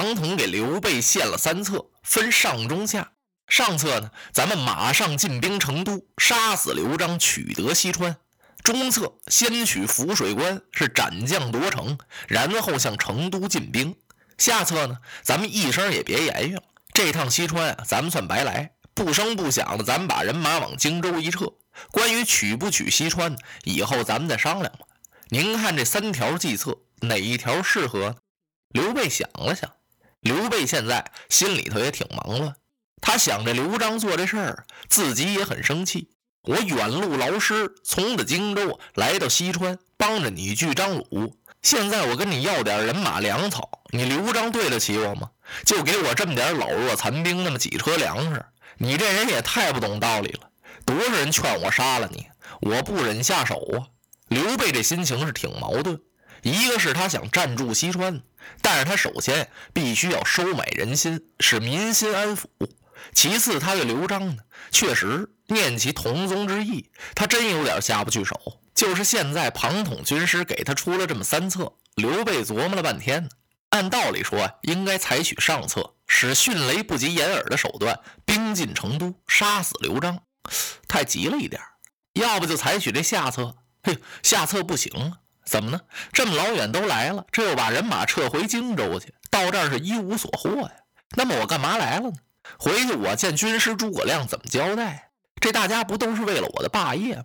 庞统给刘备献了三策，分上中下。上策呢，咱们马上进兵成都，杀死刘璋，取得西川。中策先取涪水关，是斩将夺城，然后向成都进兵。下策呢，咱们一声也别言语了。这趟西川啊，咱们算白来，不声不响的，咱们把人马往荆州一撤。关于取不取西川，以后咱们再商量吧。您看这三条计策，哪一条适合？刘备想了想，刘备现在心里头也挺忙乱，他想着刘璋做这事儿，自己也很生气。我远路劳师，从的荆州来到西川，帮着你拒张鲁。现在我跟你要点人马粮草，你刘璋对得起我吗？就给我这么点老弱残兵，那么几车粮食，你这人也太不懂道理了。多少人劝我杀了你，我不忍下手啊！刘备这心情是挺矛盾，一个是他想占住西川，但是他首先必须要收买人心，使民心安抚。其次，他对刘璋呢，确实念其同宗之意，他真有点下不去手。就是现在，庞统军师给他出了这么三策，刘备琢磨了半天呢。按道理说，应该采取上策，使迅雷不及掩耳的手段，兵进成都，杀死刘璋，太急了一点要不就采取这下策。嘿，下策不行，怎么呢？这么老远都来了，这又把人马撤回荆州去，到这儿是一无所获呀。那么我干嘛来了呢？回去我见军师诸葛亮怎么交代？这大家不都是为了我的霸业吗？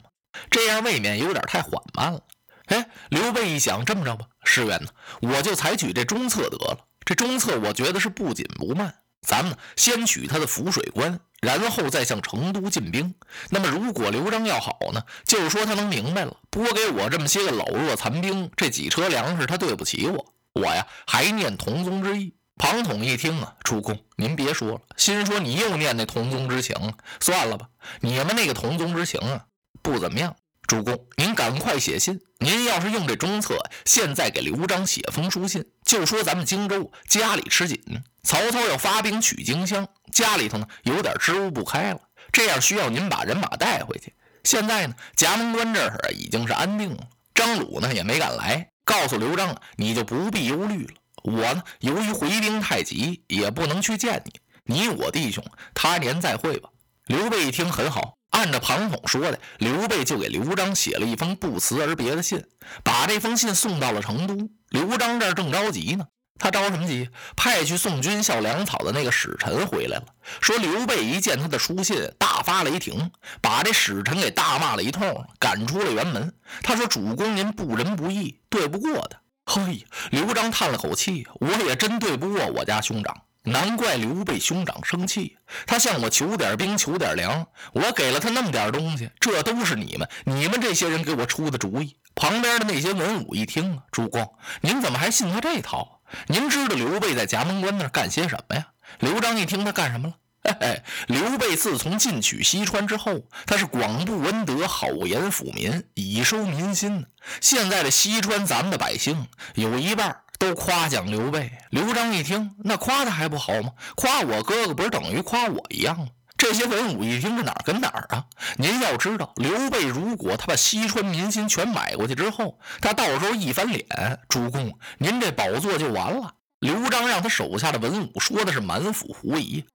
这样未免有点太缓慢了。哎，刘备一想，这么着吧，师元呢，我就采取这中策得了。这中策我觉得是不紧不慢。咱们，先取他的涪水关，然后再向成都进兵。那么如果刘璋要好呢，就是说他能明白了，拨给我这么些个老弱残兵，这几车粮食，他对不起我。我呀，还念同宗之意。庞统一听啊，主公，您别说了，心说你又念那同宗之情了，算了吧，你们那个同宗之情啊，不怎么样。主公，您赶快写信，您要是用这中策，现在给刘璋写封书信，就说咱们荆州家里吃紧，曹操要发兵取荆襄，家里头呢有点支吾不开了，这样需要您把人马带回去。现在呢，夹门关这儿已经是安定了，张鲁呢也没敢来，告诉刘璋，你就不必忧虑了。我呢，由于回兵太急，也不能去见你。你我弟兄，他年再会吧。刘备一听很好，按照庞统说的，刘备就给刘璋写了一封不辞而别的信，把这封信送到了成都。刘璋这儿正着急呢，他着什么急？派去送军校粮草的那个使臣回来了，说刘备一见他的书信，大发雷霆，把这使臣给大骂了一通，赶出了辕门。他说：“主公您不仁不义，对不过他。”嘿，刘璋叹了口气：“我也真对不过我家兄长，难怪刘备兄长生气。他向我求点兵，求点粮，我给了他那么点东西，这都是你们，你们这些人给我出的主意。”旁边的那些文武一听啊，主公，您怎么还信他这套？您知道刘备在夹门关那儿干些什么呀？刘璋一听，他干什么了？嘿嘿，刘备自从进取西川之后，他是广布文德，好言抚民，以收民心。现在的西川，咱们的百姓有一半都夸奖刘备。刘璋一听，那夸他还不好吗？夸我哥哥，不是等于夸我一样吗？这些文武一听，这哪儿跟哪儿啊？您要知道，刘备如果他把西川民心全买过去之后，他到时候一翻脸，主公，您这宝座就完了。刘璋让他手下的文武说的是满腹狐疑。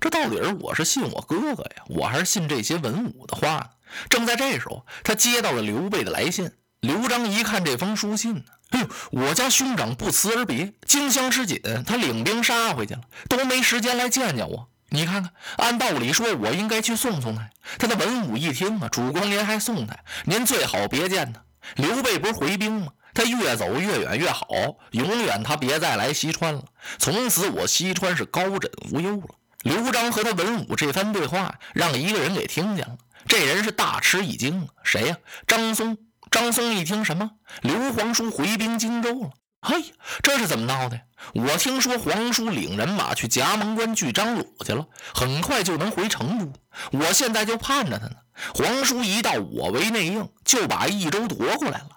这到底是我是信我哥哥呀，我还是信这些文武的话呢？正在这时候，他接到了刘备的来信。刘璋一看这封书信呢，哎呦，我家兄长不辞而别，荆襄吃紧，他领兵杀回去了，都没时间来见见我。你看看，按道理说，我应该去送送他。他的文武一听啊，主公您还送他，您最好别见他。刘备不是回兵吗？他越走越远越好，永远他别再来西川了。从此我西川是高枕无忧了。刘璋和他文武这番对话，让一个人给听见了。这人是大吃一惊，谁呀？张松。张松一听什么？刘皇叔回兵荆州了。嘿，这是怎么闹的？我听说皇叔领人马去夹门关拒张鲁去了，很快就能回成都。我现在就盼着他呢。皇叔一到，我为内应，就把益州夺过来了。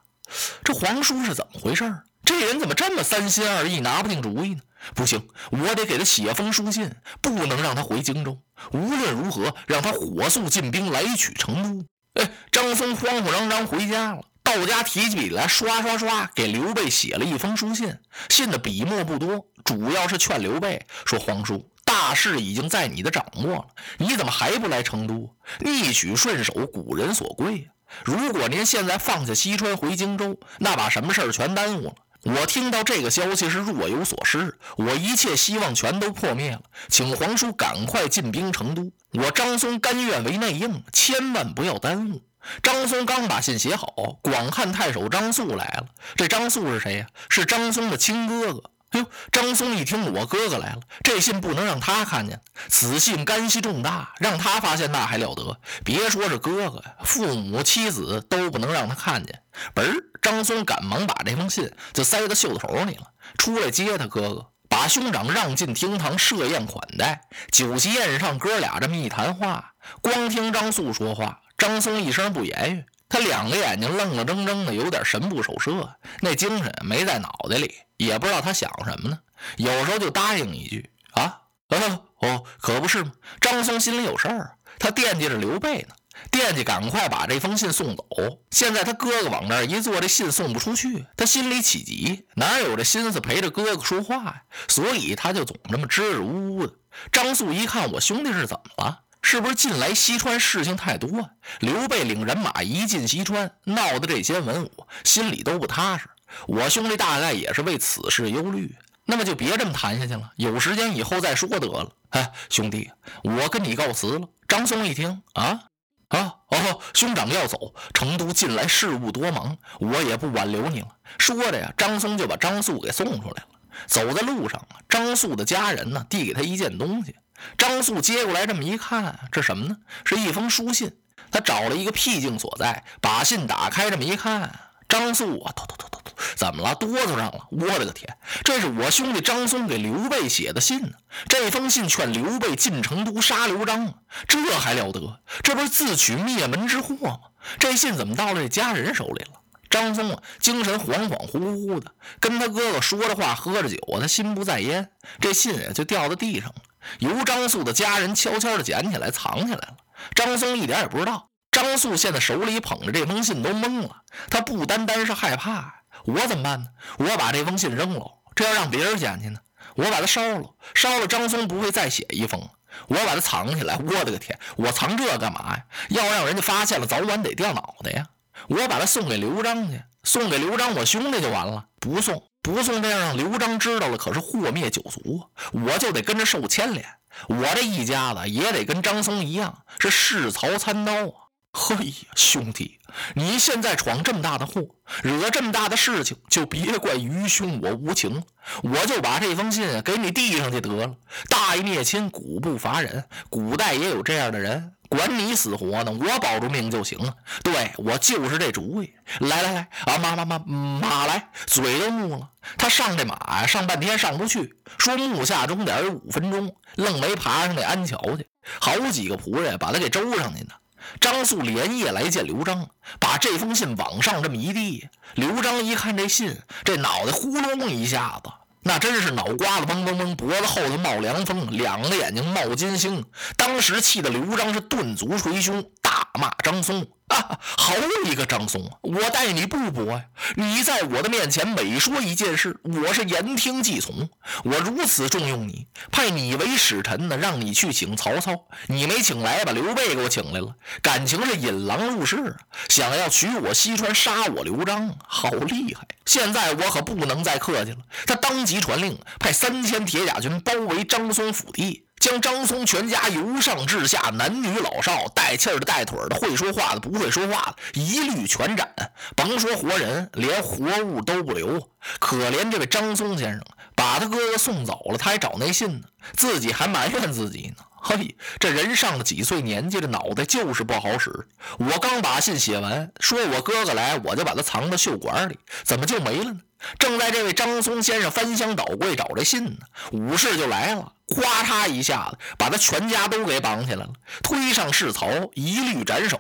这皇叔是怎么回事？这人怎么这么三心二意，拿不定主意呢？不行，我得给他写封书信，不能让他回荆州。无论如何，让他火速进兵来取成都。哎，张松慌慌张张回家了。道家提起笔来，刷刷刷给刘备写了一封书信。信的笔墨不多，主要是劝刘备说：“皇叔，大势已经在你的掌握了，你怎么还不来成都？逆取顺守，古人所贵。如果您现在放下西川回荆州，那把什么事儿全耽误了。我听到这个消息是若有所失，我一切希望全都破灭了。请皇叔赶快进兵成都，我张松甘愿为内应，千万不要耽误。”张松刚把信写好，广汉太守张肃来了。这张肃是谁呀？是张松的亲哥哥。哎呦，张松一听我哥哥来了，这信不能让他看见。此信干系重大，让他发现那还了得？别说是哥哥，父母妻子都不能让他看见。嘣，张松赶忙把这封信就塞到袖头里了，出来接他哥哥，把兄长让进厅堂设宴款待。酒席宴上，哥俩这么一谈话，光听张肃说话。张松一声不言语，他两个眼睛愣愣怔怔的，有点神不守舍，那精神没在脑袋里，也不知道他想什么呢。有时候就答应一句：“啊，哦，哦，可不是吗？”张松心里有事儿，他惦记着刘备呢，惦记赶快把这封信送走。现在他哥哥往那儿一坐，这信送不出去，他心里起急，哪有这心思陪着哥哥说话呀？所以他就总这么支支吾吾的。张肃一看，我兄弟是怎么了？是不是近来西川事情太多啊？刘备领人马一进西川，闹得这些文武心里都不踏实。我兄弟大概也是为此事忧虑。那么就别这么谈下去了，有时间以后再说得了。哎，兄弟，我跟你告辞了。张松一听，啊啊哦，兄长要走，成都近来事务多忙，我也不挽留你了。说着呀，张松就把张肃给送出来了。走在路上，张肃的家人呢，递给他一件东西。张肃接过来，这么一看，这什么呢？是一封书信。他找了一个僻静所在，把信打开，这么一看，张肃啊，突突突突突，怎么了？哆嗦上了！我的个天，这是我兄弟张松给刘备写的信呢。这封信劝刘备进成都杀刘璋，这还了得？这不是自取灭门之祸吗？这信怎么到了这家人手里了？张松啊，精神恍恍惚惚的，跟他哥哥说着话，喝着酒啊，他心不在焉，这信啊就掉到地上了。由张素的家人悄悄地捡起来，藏起来了。张松一点也不知道。张素现在手里捧着这封信，都懵了。他不单单是害怕，我怎么办呢？我把这封信扔了，这要让别人捡去呢？我把它烧了，烧了，张松不会再写一封。我把它藏起来，我的个天！我藏这干嘛呀？要让人家发现了，早晚得掉脑袋呀！我把它送给刘璋去，送给刘璋，我兄弟就完了。不送。不送，这样让刘璋知道了，可是祸灭九族啊，我就得跟着受牵连。我这一家子也得跟张松一样，是世曹参刀啊！嘿呀，兄弟，你现在闯这么大的祸，惹这么大的事情，就别怪愚兄我无情。我就把这封信给你递上去得了。大义灭亲，古不乏人，古代也有这样的人。管你死活呢，我保住命就行了。对我就是这主意。来来来，啊马马马马来，嘴都木了。他上这马呀，上半天上不去，说木下钟点有五分钟，愣没爬上那安桥去。好几个仆人把他给周上去呢。张素连夜来见刘璋，把这封信往上这么一递。刘璋一看这信，这脑袋呼隆一下子。那真是脑瓜子嗡嗡嗡，脖子后头冒凉风，两个眼睛冒金星。当时气得刘璋是顿足捶胸，大骂张松。啊，好一个张松啊！我待你不薄呀！你在我的面前每说一件事，我是言听计从。我如此重用你，派你为使臣呢，让你去请曹操，你没请来，把刘备给我请来了，感情是引狼入室啊，想要取我西川，杀我刘璋，好厉害！现在我可不能再客气了。他当即传令，派三千铁甲军包围张松府邸。将张松全家由上至下，男女老少，带气儿的、带腿的，会说话的、不会说话的，一律全斩。甭说活人，连活物都不留。可怜这位张松先生，把他哥哥送走了，他还找那信呢，自己还埋怨自己呢。嘿，这人上了几岁年纪，这脑袋就是不好使。我刚把信写完，说我哥哥来，我就把他藏到袖管里，怎么就没了呢？正在这位张松先生翻箱倒柜找这信呢，武士就来了，咵嚓一下子把他全家都给绑起来了，推上市曹，一律斩首。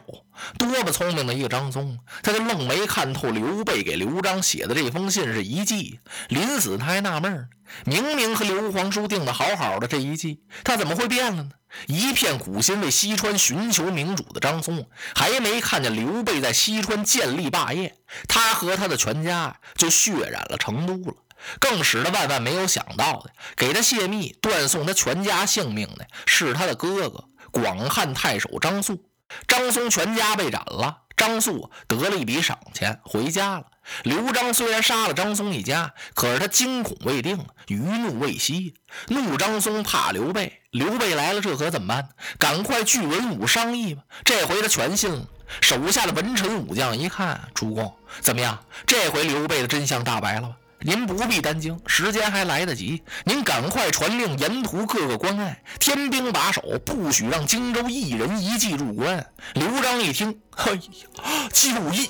多么聪明的一个张松，他就愣没看透刘备给刘璋写的这封信是一计。临死他还纳闷明明和刘皇叔定的好好的这一计，他怎么会变了呢？一片苦心为西川寻求明主的张松，还没看见刘备在西川建立霸业，他和他的全家就血染了成都了。更使他万万没有想到的，给他泄密、断送他全家性命的是他的哥哥广汉太守张肃。张松全家被斩了，张肃得了一笔赏钱，回家了。刘璋虽然杀了张松一家，可是他惊恐未定，余怒未息。怒张松，怕刘备。刘备来了，这可怎么办？赶快聚文武商议吧。这回他全信了。手下的文臣武将一看，主公怎么样？这回刘备的真相大白了吧？您不必担惊，时间还来得及。您赶快传令沿途各个关隘，天兵把守，不许让荆州一人一骑入关。刘璋一听，哎呀，就义，